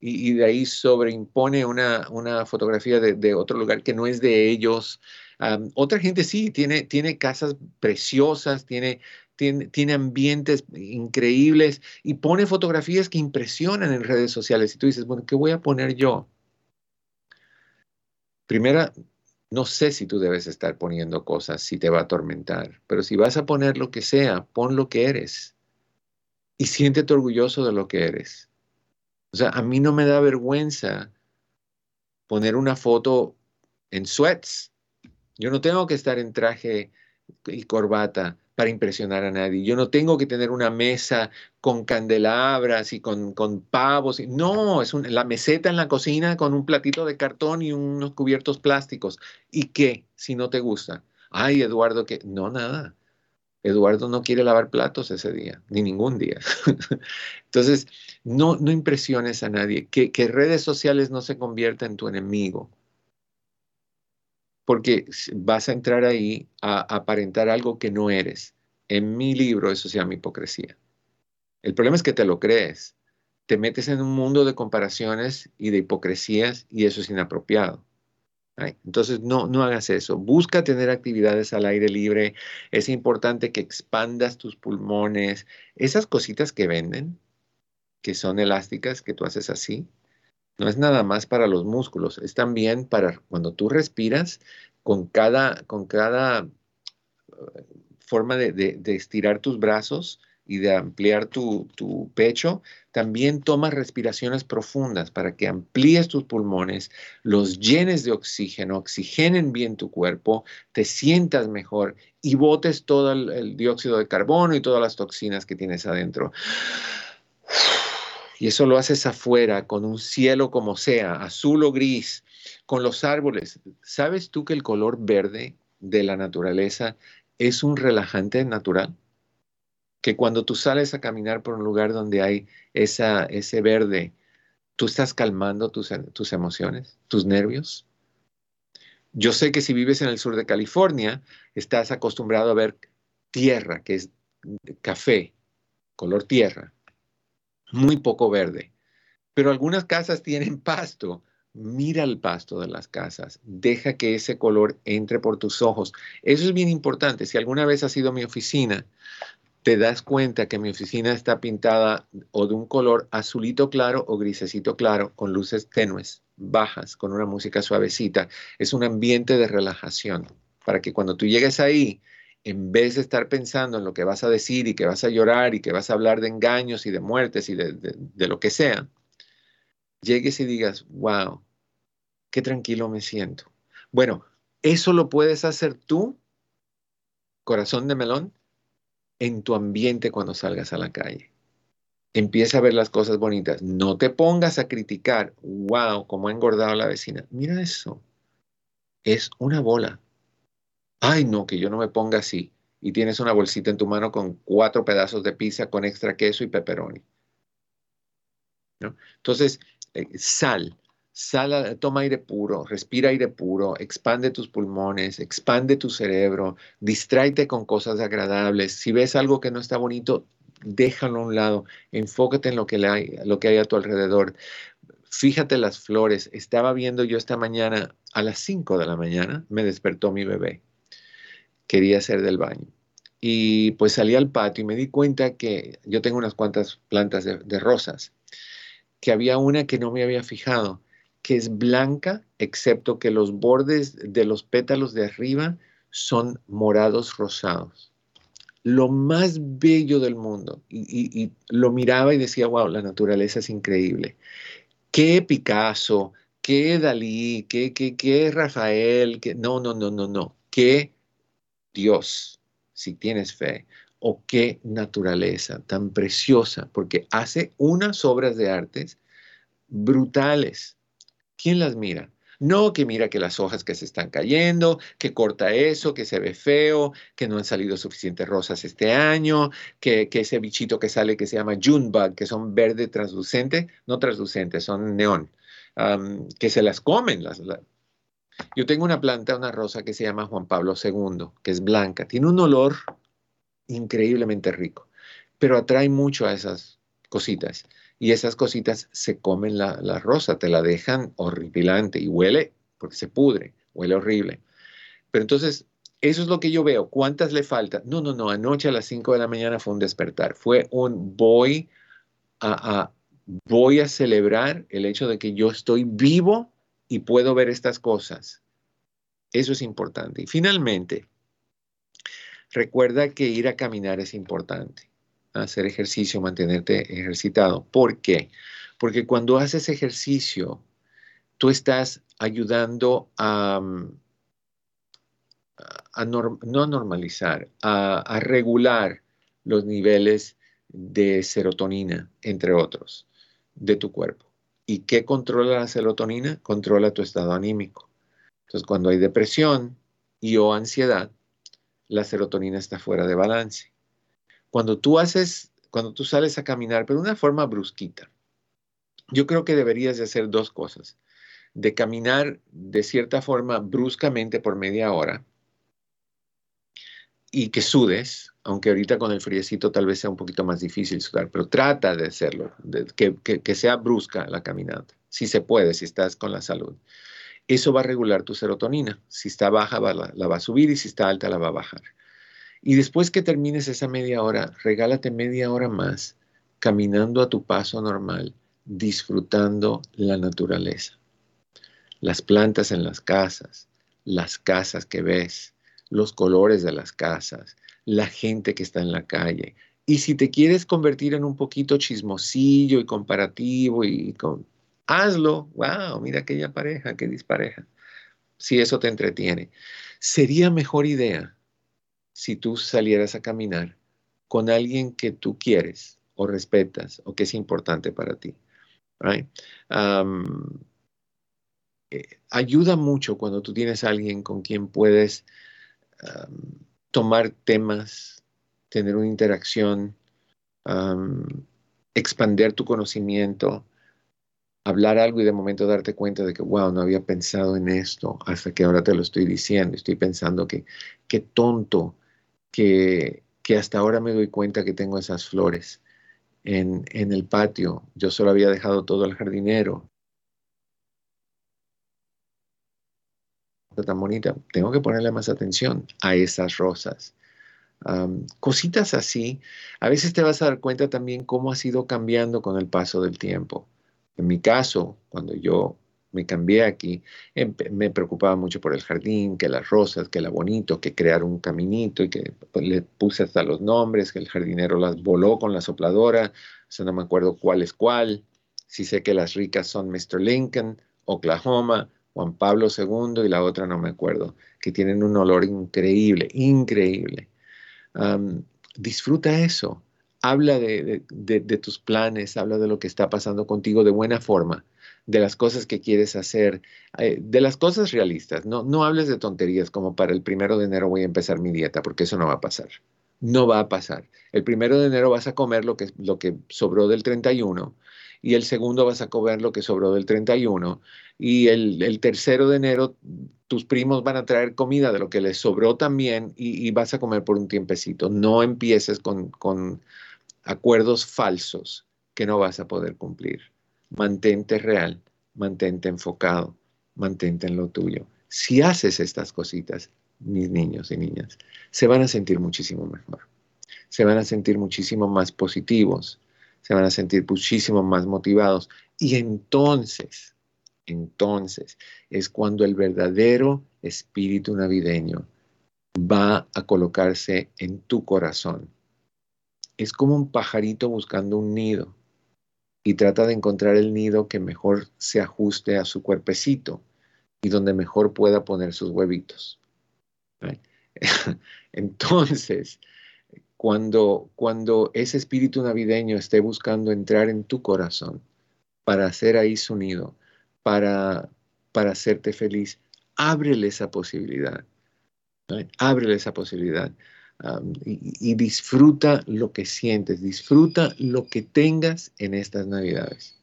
y, de ahí sobreimpone una, una fotografía de, otro lugar que no es de ellos. Otra gente sí, tiene, tiene casas preciosas, tiene, tiene, tiene, ambientes increíbles y pone fotografías que impresionan en redes sociales. Y tú dices, bueno, ¿qué voy a poner yo? Primera, no sé si tú debes estar poniendo cosas, si te va a atormentar, pero si vas a poner lo que sea, pon lo que eres y siéntete orgulloso de lo que eres. O sea, a mí no me da vergüenza poner una foto en sweats. Yo no tengo que estar en traje y corbata para impresionar a nadie. Yo no tengo que tener una mesa con candelabras y con, pavos. No, es la meseta en la cocina con un platito de cartón y unos cubiertos plásticos. ¿Y qué si no te gusta? Ay, Eduardo, que no, nada. Eduardo no quiere lavar platos ese día, ni ningún día. Entonces, no, impresiones a nadie. Que, que redes sociales no se conviertan en tu enemigo porque vas a entrar ahí a aparentar algo que no eres. En mi libro eso se llama hipocresía. El problema es que te lo crees. Te metes en un mundo de comparaciones y de hipocresías y eso es inapropiado. Entonces, no, no hagas eso. Busca tener actividades al aire libre. Es importante que expandas tus pulmones. Esas cositas que venden, que son elásticas, que tú haces así, no es nada más para los músculos, es también para cuando tú respiras, con cada, con cada eh, forma de, estirar tus brazos y de ampliar tu, tu, pecho, también tomas respiraciones profundas para que amplíes tus pulmones, los llenes de oxígeno, oxigenen bien tu cuerpo, te sientas mejor y botes todo el dióxido de carbono y todas las toxinas que tienes adentro. Y eso lo haces afuera, con un cielo como sea, azul o gris, con los árboles. ¿Sabes tú que el color verde de la naturaleza es un relajante natural? Que cuando tú sales a caminar por un lugar donde hay ese verde, tú estás calmando tus, tus emociones, tus nervios. Yo sé que si vives en el sur de California, estás acostumbrado a ver tierra, que es café, color tierra muy poco verde. Pero algunas casas tienen pasto. Mira el pasto de las casas, deja que ese color entre por tus ojos. Eso es bien importante. Si alguna vez has ido a mi oficina, te das cuenta que mi oficina está pintada o de un color azulito claro o grisecito claro, con luces tenues, bajas, con una música suavecita. Es un ambiente de relajación para que cuando tú llegues ahí en vez de estar pensando en lo que vas a decir y que vas a llorar y que vas a hablar de engaños y de muertes y de, lo que sea, llegues y digas, wow, qué tranquilo me siento. Bueno, eso lo puedes hacer tú, corazón de melón, en tu ambiente cuando salgas a la calle. Empieza a ver las cosas bonitas. No te pongas a criticar, wow, cómo ha engordado la vecina. Mira eso. Es una bola ay no, que yo no me ponga así. Y tienes una bolsita en tu mano con cuatro pedazos de pizza con extra queso y pepperoni. Entonces, eh, sal, sal, toma aire puro, respira aire puro, expande tus pulmones, expande tu cerebro, distráete con cosas agradables. Si ves algo que no está bonito, déjalo a un lado, enfócate en lo que, hay, lo que hay a tu alrededor. Fíjate las flores. Estaba viendo yo esta mañana, a las 5 de la mañana, me despertó mi bebé quería hacer del baño. Y pues salí al patio y me di cuenta que yo tengo unas cuantas plantas de, rosas, que había una que no me había fijado, que es blanca, excepto que los bordes de los pétalos de arriba son morados rosados. Lo más bello del mundo. Y, lo miraba y decía, wow, la naturaleza es increíble. ¿Qué Picasso? ¿Qué Dalí? ¿Qué, qué, qué Rafael? ¿Qué? No, no, no, no, no. ¿Qué Dios? Si tienes fe. O qué naturaleza tan preciosa, porque hace unas obras de artes brutales. ¿Quién las mira? No, que mira que las hojas que se están cayendo, que corta eso, que se ve feo, que no han salido suficientes rosas este año, que, ese bichito que sale que se llama Junebug, que son verde translucente, no translucente, son neón, que se las comen. Las, Yo tengo una planta, una rosa que se llama Juan Pablo II, que es blanca, tiene un olor increíblemente rico, pero atrae mucho a esas cositas y esas cositas se comen la, rosa, te la dejan horripilante y huele, porque se pudre, huele horrible. Pero entonces, eso es lo que yo veo. ¿Cuántas le falta? No, no, no, anoche a las 5 de la mañana fue un despertar. Fue un voy a, voy a celebrar el hecho de que yo estoy vivo y puedo ver estas cosas. Eso es importante. Y finalmente, recuerda que ir a caminar es importante hacer ejercicio, mantenerte ejercitado. ¿Por qué? Porque cuando haces ejercicio, tú estás ayudando a, mm, no normalizar, a, regular los niveles de serotonina, entre otros, de tu cuerpo. ¿Y qué controla la serotonina? Controla tu estado anímico. Entonces, cuando hay depresión y o ansiedad, la serotonina está fuera de balance cuando tú haces, cuando tú sales a caminar, pero de una forma brusquita, yo creo que deberías de hacer dos cosas. De caminar de cierta forma bruscamente por media hora y que sudes, aunque ahorita con el friecito tal vez sea un poquito más difícil sudar, pero trata de hacerlo, que, sea brusca la caminata, si se puede, si estás con la salud. Eso va a regular tu serotonina. Si está baja, la va a subir y si está alta, la va a bajar. Y después que termines esa media hora, regálate media hora más caminando a tu paso normal, disfrutando la naturaleza. Las plantas en las casas, las casas que ves, los colores de las casas, la gente que está en la calle. Y si te quieres convertir en un poquito chismosillo y comparativo y con, hazlo. Wow, mira aquella pareja, qué dispareja. Si eso te entretiene. Sería mejor idea si tú salieras a caminar con alguien que tú quieres o respetas o que es importante para ti. Eh, ayuda mucho cuando tú tienes alguien con quien puedes tomar temas, tener una interacción, expander tu conocimiento, hablar algo y de momento darte cuenta de que, wow, no había pensado en esto hasta que ahora te lo estoy diciendo. Estoy pensando que qué tonto que, hasta ahora me doy cuenta que tengo esas flores en, en el patio. Yo solo había dejado todo al jardinero. Tan bonita, tengo que ponerle más atención a esas rosas. cositas así, a veces te vas a dar cuenta también cómo ha ido cambiando con el paso del tiempo. En mi caso, cuando yo me cambié aquí, me preocupaba mucho por el jardín, que las rosas, que la bonito, que crear un caminito y que pues, le puse hasta los nombres, que el jardinero las voló con la sopladora, o sea, no me acuerdo cuál es cuál. Sí sé que las ricas son Mr. Lincoln, Oklahoma, Juan Pablo II y la otra no me acuerdo, que tienen un olor increíble, increíble. disfruta eso, habla de, tus planes, habla de lo que está pasando contigo de buena forma de las cosas que quieres hacer, eh, de las cosas realistas. No, no hables de tonterías como para el primero de enero voy a empezar mi dieta, porque eso no va a pasar. No va a pasar. El primero de enero vas a comer lo que, lo que sobró del 31 y el segundo vas a comer lo que sobró del 31 y el, el tercero de enero tus primos van a traer comida de lo que les sobró también y, vas a comer por un tiempecito. No empieces con, con acuerdos falsos que no vas a poder cumplir mantente real, mantente enfocado, mantente en lo tuyo. Si haces estas cositas, mis niños y niñas, se van a sentir muchísimo mejor. Se van a sentir muchísimo más positivos, se van a sentir muchísimo más motivados. Y entonces, entonces es cuando el verdadero espíritu navideño va a colocarse en tu corazón. Es como un pajarito buscando un nido y trata de encontrar el nido que mejor se ajuste a su cuerpecito y donde mejor pueda poner sus huevitos. Entonces, cuando, cuando ese espíritu navideño esté buscando entrar en tu corazón para hacer ahí su nido, para, para hacerte feliz, ábrele esa posibilidad. Ábrele esa posibilidad. y, disfruta lo que sientes, disfruta lo que tengas en estas navidades.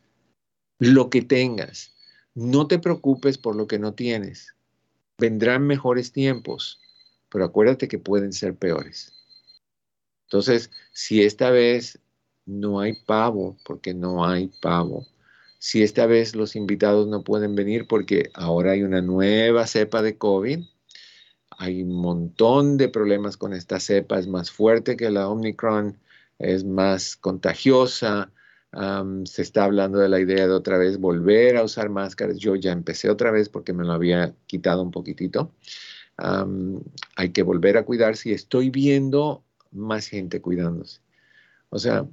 Lo que tengas. No te preocupes por lo que no tienes. Vendrán mejores tiempos, pero acuérdate que pueden ser peores. Entonces, si esta vez no hay pavo, porque no hay pavo, si esta vez los invitados no pueden venir porque ahora hay una nueva cepa de COVID, hay un montón de problemas con esta cepa, es más fuerte que la Omicron, es más contagiosa, se está hablando de la idea de otra vez volver a usar máscaras. Yo ya empecé otra vez porque me lo había quitado un poquitito. hay que volver a cuidarse y estoy viendo más gente cuidándose. O sea,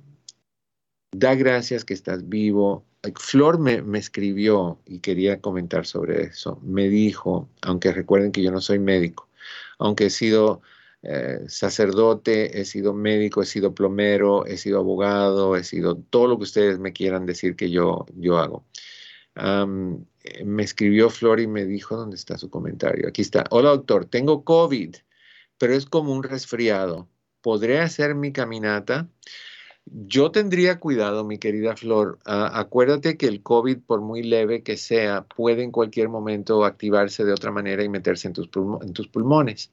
da gracias que estás vivo, Flor me, escribió y quería comentar sobre eso. Me dijo, aunque recuerden que yo no soy médico, aunque he sido eh, sacerdote, he sido médico, he sido plomero, he sido abogado, he sido todo lo que ustedes me quieran decir que yo, yo hago. me escribió Flor y me dijo, ¿dónde está su comentario? Aquí está. Hola doctor, tengo COVID, pero es como un resfriado. ¿Podré hacer mi caminata? Yo tendría cuidado, mi querida Flor. acuérdate que el COVID, por muy leve que sea, puede en cualquier momento activarse de otra manera y meterse en tus, pulmones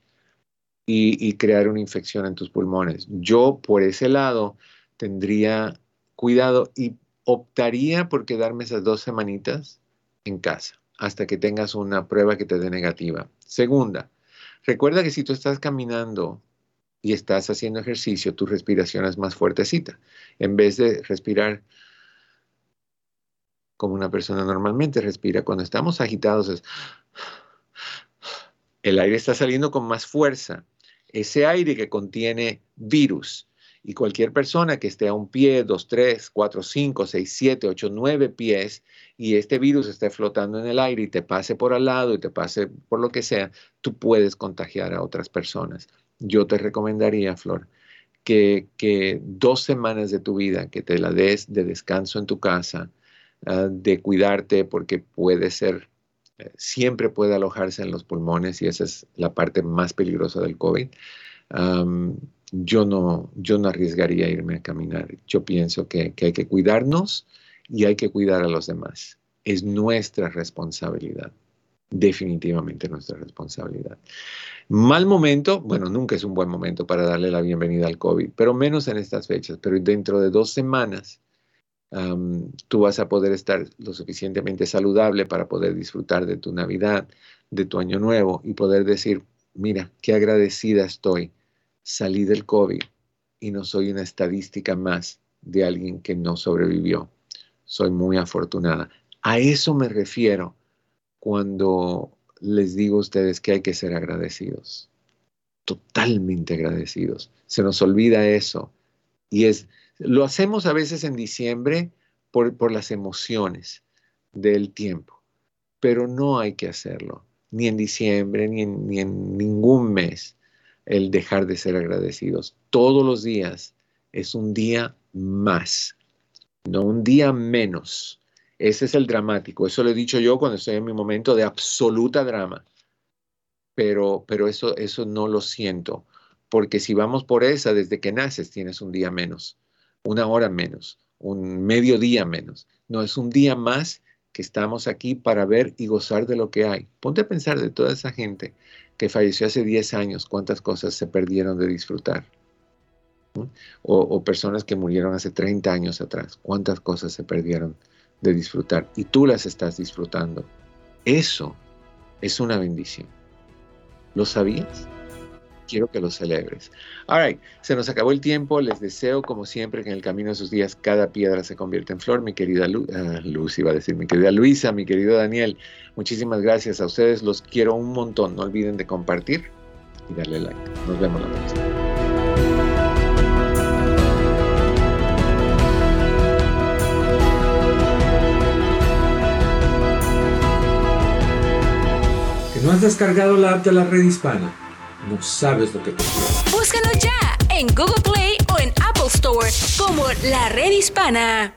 y, crear una infección en tus pulmones. Yo, por ese lado, tendría cuidado y optaría por quedarme esas dos semanitas en casa hasta que tengas una prueba que te dé negativa. Segunda, recuerda que si tú estás caminando y estás haciendo ejercicio, tu respiración es más fuertecita. En vez de respirar como una persona normalmente respira, cuando estamos agitados el aire está saliendo con más fuerza. Ese aire que contiene virus y cualquier persona que esté a un pie, dos, tres, cuatro, cinco, seis, siete, ocho, nueve pies y este virus esté flotando en el aire y te pase por al lado y te pase por lo que sea, tú puedes contagiar a otras personas yo te recomendaría, Flor, que, dos semanas de tu vida, que te la des de descanso en tu casa, ah, de cuidarte, porque puede ser, eh, siempre puede alojarse en los pulmones y esa es la parte más peligrosa del COVID. yo, no, yo no arriesgaría irme a caminar. Yo pienso que, que hay que cuidarnos y hay que cuidar a los demás. Es nuestra responsabilidad definitivamente nuestra responsabilidad. Mal momento, bueno, nunca es un buen momento para darle la bienvenida al COVID, pero menos en estas fechas, pero dentro de dos semanas tú vas a poder estar lo suficientemente saludable para poder disfrutar de tu Navidad, de tu Año Nuevo y poder decir, mira, qué agradecida estoy, salí del COVID y no soy una estadística más de alguien que no sobrevivió. Soy muy afortunada. A eso me refiero cuando les digo a ustedes que hay que ser agradecidos, totalmente agradecidos. Se nos olvida eso. Y es, lo hacemos a veces en diciembre por, por las emociones del tiempo, pero no hay que hacerlo, ni en diciembre, ni en, ni en ningún mes, el dejar de ser agradecidos. Todos los días es un día más, no un día menos ese es el dramático. Eso lo he dicho yo cuando estoy en mi momento de absoluta drama. Pero, pero eso, eso no lo siento. Porque si vamos por esa, desde que naces tienes un día menos, una hora menos, un mediodía menos. No, es un día más que estamos aquí para ver y gozar de lo que hay. Ponte a pensar de toda esa gente que falleció hace 10 años, cuántas cosas se perdieron de disfrutar. O, o, personas que murieron hace 30 años atrás, cuántas cosas se perdieron de disfrutar y tú las estás disfrutando. Eso es una bendición. ¿Lo sabías? Quiero que lo celebres. All right, se nos acabó el tiempo. Les deseo, como siempre, que en el camino de sus días cada piedra se convierta en flor. Mi querida ah, Luz, iba a decir, mi querida Luisa, mi querido Daniel, muchísimas gracias a ustedes. Los quiero un montón. No olviden de compartir y darle like. Nos vemos la próxima. ¿No has descargado la app de la red hispana? No sabes lo que te Búscalo ya en Google Play o en Apple Store como La Red Hispana.